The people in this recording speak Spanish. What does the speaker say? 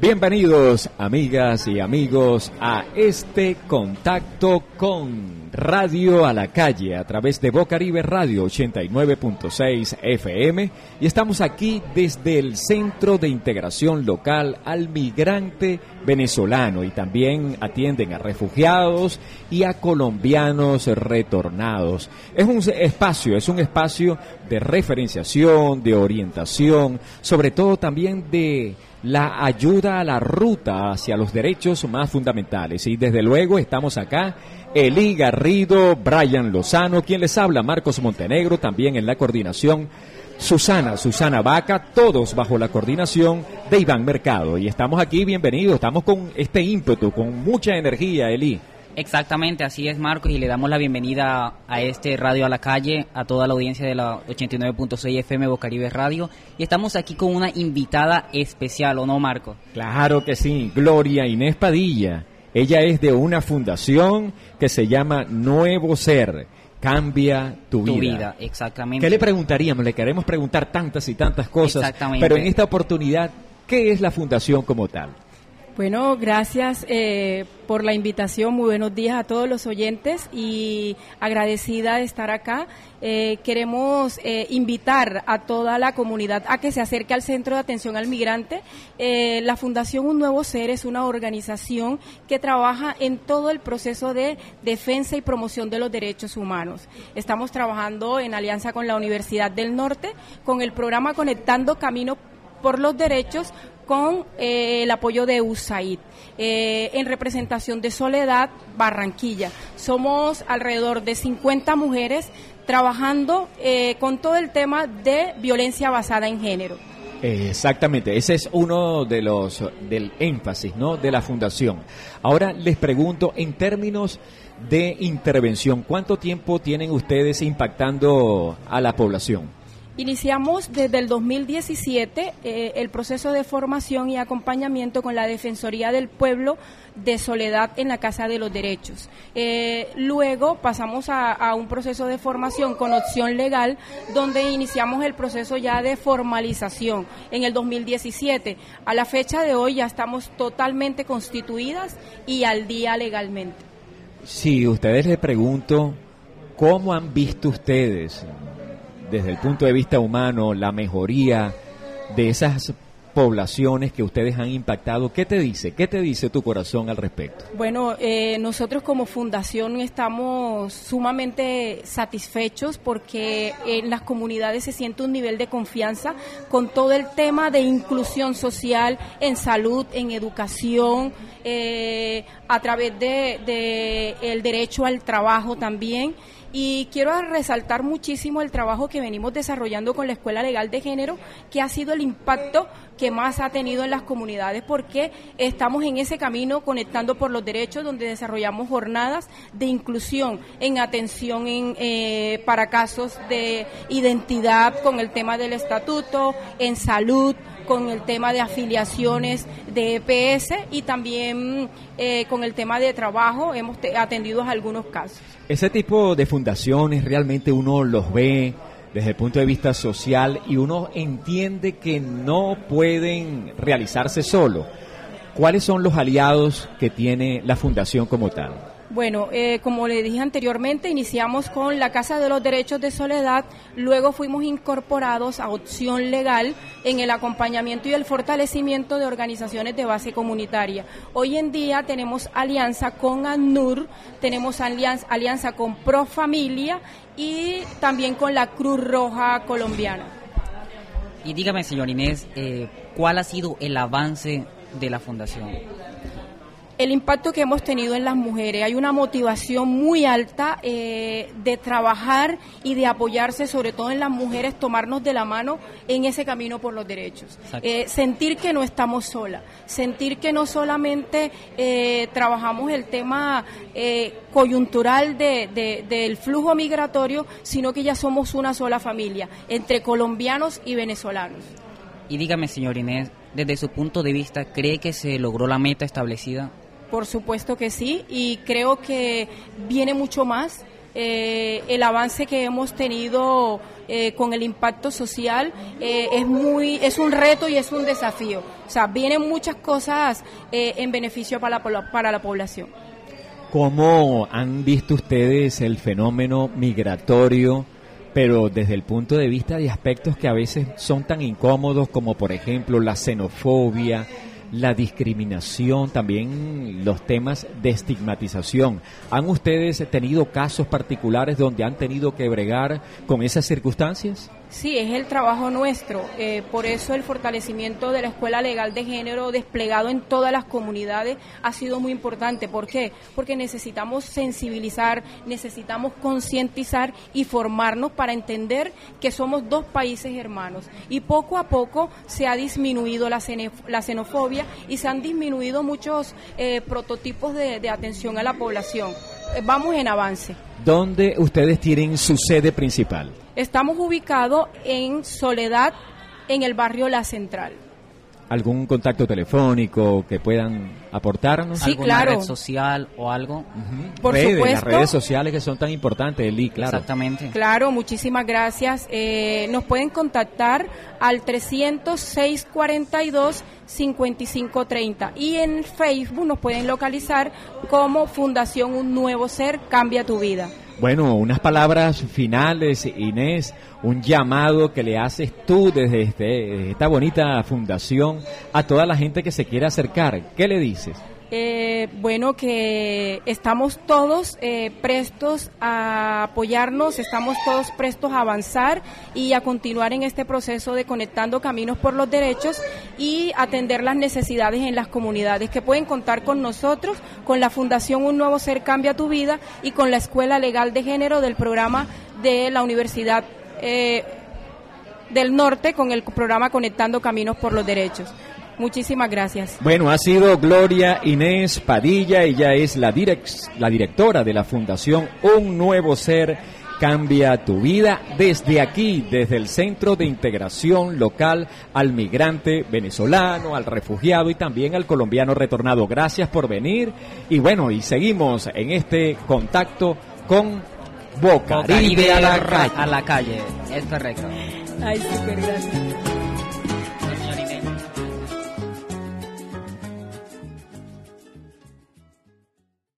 Bienvenidos amigas y amigos a este contacto con Radio a la Calle a través de Bocaribe Radio 89.6 FM y estamos aquí desde el Centro de Integración Local al Migrante Venezolano y también atienden a refugiados y a colombianos retornados. Es un espacio, es un espacio de referenciación, de orientación, sobre todo también de la ayuda a la ruta hacia los derechos más fundamentales. Y desde luego estamos acá, Eli Garrido, Brian Lozano, quien les habla, Marcos Montenegro, también en la coordinación. Susana, Susana Vaca, todos bajo la coordinación de Iván Mercado. Y estamos aquí, bienvenidos, estamos con este ímpetu, con mucha energía, Eli. Exactamente, así es Marcos y le damos la bienvenida a este Radio a la Calle, a toda la audiencia de la 89.6 FM Bocaribe Radio y estamos aquí con una invitada especial, ¿o no Marcos? Claro que sí, Gloria Inés Padilla. Ella es de una fundación que se llama Nuevo Ser. Cambia tu, tu vida. Exactamente. ¿Qué le preguntaríamos? Le queremos preguntar tantas y tantas cosas. Exactamente. Pero en esta oportunidad, ¿qué es la fundación como tal? Bueno, gracias eh, por la invitación. Muy buenos días a todos los oyentes y agradecida de estar acá. Eh, queremos eh, invitar a toda la comunidad a que se acerque al Centro de Atención al Migrante. la Fundación Un Nuevo Ser es una organización que trabaja en todo el proceso de defensa y promoción de los derechos humanos. Estamos trabajando en alianza con la Universidad del Norte con el programa Conectando Camino por los Derechos con eh, el apoyo de USAID. Eh, en representación de Soledad Barranquilla. Somos alrededor de 50 mujeres trabajando eh, con todo el tema de violencia basada en género. Exactamente, ese es uno de los del énfasis, ¿no? De la fundación. Ahora les pregunto en términos de intervención, ¿cuánto tiempo tienen ustedes impactando a la población? Iniciamos desde el 2017 eh, el proceso de formación y acompañamiento con la Defensoría del Pueblo de Soledad en la Casa de los Derechos. Eh, luego pasamos a, un proceso de formación con opción legal, donde iniciamos el proceso ya de formalización en el 2017. A la fecha de hoy ya estamos totalmente constituidas y al día legalmente. Sí, ustedes les pregunto, ¿cómo han visto ustedes desde el punto de vista humano, la mejoría de esas poblaciones que ustedes han impactado. ¿Qué te dice? ¿Qué te dice tu corazón al respecto? Bueno, eh, nosotros como fundación estamos sumamente satisfechos porque en las comunidades se siente un nivel de confianza con todo el tema de inclusión social en salud, en educación, eh, a través de, de el derecho al trabajo también. Y quiero resaltar muchísimo el trabajo que venimos desarrollando con la Escuela Legal de Género, que ha sido el impacto que más ha tenido en las comunidades, porque estamos en ese camino conectando por los derechos, donde desarrollamos jornadas de inclusión en atención en, eh, para casos de identidad con el tema del estatuto, en salud, con el tema de afiliaciones de EPS y también eh, con el tema de trabajo hemos atendido algunos casos. Ese tipo de fundaciones realmente uno los ve desde el punto de vista social y uno entiende que no pueden realizarse solo. ¿Cuáles son los aliados que tiene la fundación como tal? Bueno, eh, como le dije anteriormente, iniciamos con la Casa de los Derechos de Soledad, luego fuimos incorporados a Opción Legal en el acompañamiento y el fortalecimiento de organizaciones de base comunitaria. Hoy en día tenemos alianza con ANUR, tenemos alianza, alianza con Profamilia y también con la Cruz Roja Colombiana. Y dígame, señor Inés, eh, ¿cuál ha sido el avance de la fundación? El impacto que hemos tenido en las mujeres. Hay una motivación muy alta eh, de trabajar y de apoyarse, sobre todo en las mujeres, tomarnos de la mano en ese camino por los derechos. Eh, sentir que no estamos solas, sentir que no solamente eh, trabajamos el tema coyuntural de, del flujo migratorio, sino que ya somos una sola familia, entre colombianos y venezolanos. Y dígame, señor Inés, desde su punto de vista, ¿cree que se logró la meta establecida? Por supuesto que sí, y creo que viene mucho más. Eh, el avance que hemos tenido eh, con el impacto social eh, es muy es un reto y es un desafío. O sea, vienen muchas cosas eh, en beneficio para la, para la población. ¿Cómo han visto ustedes el fenómeno migratorio, pero desde el punto de vista de aspectos que a veces son tan incómodos como por ejemplo la xenofobia, la discriminación, también los temas de estigmatización. ¿Han ustedes tenido casos particulares donde han tenido que bregar con esas circunstancias? Sí, es el trabajo nuestro. Eh, por eso el fortalecimiento de la Escuela Legal de Género desplegado en todas las comunidades ha sido muy importante. ¿Por qué? Porque necesitamos sensibilizar, necesitamos concientizar y formarnos para entender que somos dos países hermanos. Y poco a poco se ha disminuido la, xenofobia y se han disminuido muchos eh, prototipos de atención a la población. Eh, vamos en avance. ¿Dónde ustedes tienen su sede principal? Estamos ubicados en Soledad, en el barrio La Central. ¿Algún contacto telefónico que puedan aportarnos? Sí, ¿Alguna red social o algo? Por supuesto. Las redes sociales que son tan importantes, Eli, claro. Exactamente. Claro, muchísimas gracias. Eh, nos pueden contactar al 306 42 5530 y en Facebook nos pueden localizar como Fundación Un Nuevo Ser Cambia Tu Vida. Bueno, unas palabras finales, Inés, un llamado que le haces tú desde este, esta bonita fundación a toda la gente que se quiere acercar. ¿Qué le dices? Eh, bueno, que estamos todos eh, prestos a apoyarnos, estamos todos prestos a avanzar y a continuar en este proceso de conectando caminos por los derechos y atender las necesidades en las comunidades que pueden contar con nosotros, con la Fundación Un Nuevo Ser Cambia Tu Vida y con la Escuela Legal de Género del programa de la Universidad eh, del Norte con el programa Conectando Caminos por los Derechos. Muchísimas gracias. Bueno, ha sido Gloria Inés Padilla, ella es la, la directora de la Fundación Un Nuevo Ser Cambia tu vida desde aquí, desde el Centro de Integración Local al migrante venezolano, al refugiado y también al colombiano retornado. Gracias por venir y bueno, y seguimos en este contacto con Boca, a, la, a la calle. Es correcto. Ay, súper gracias.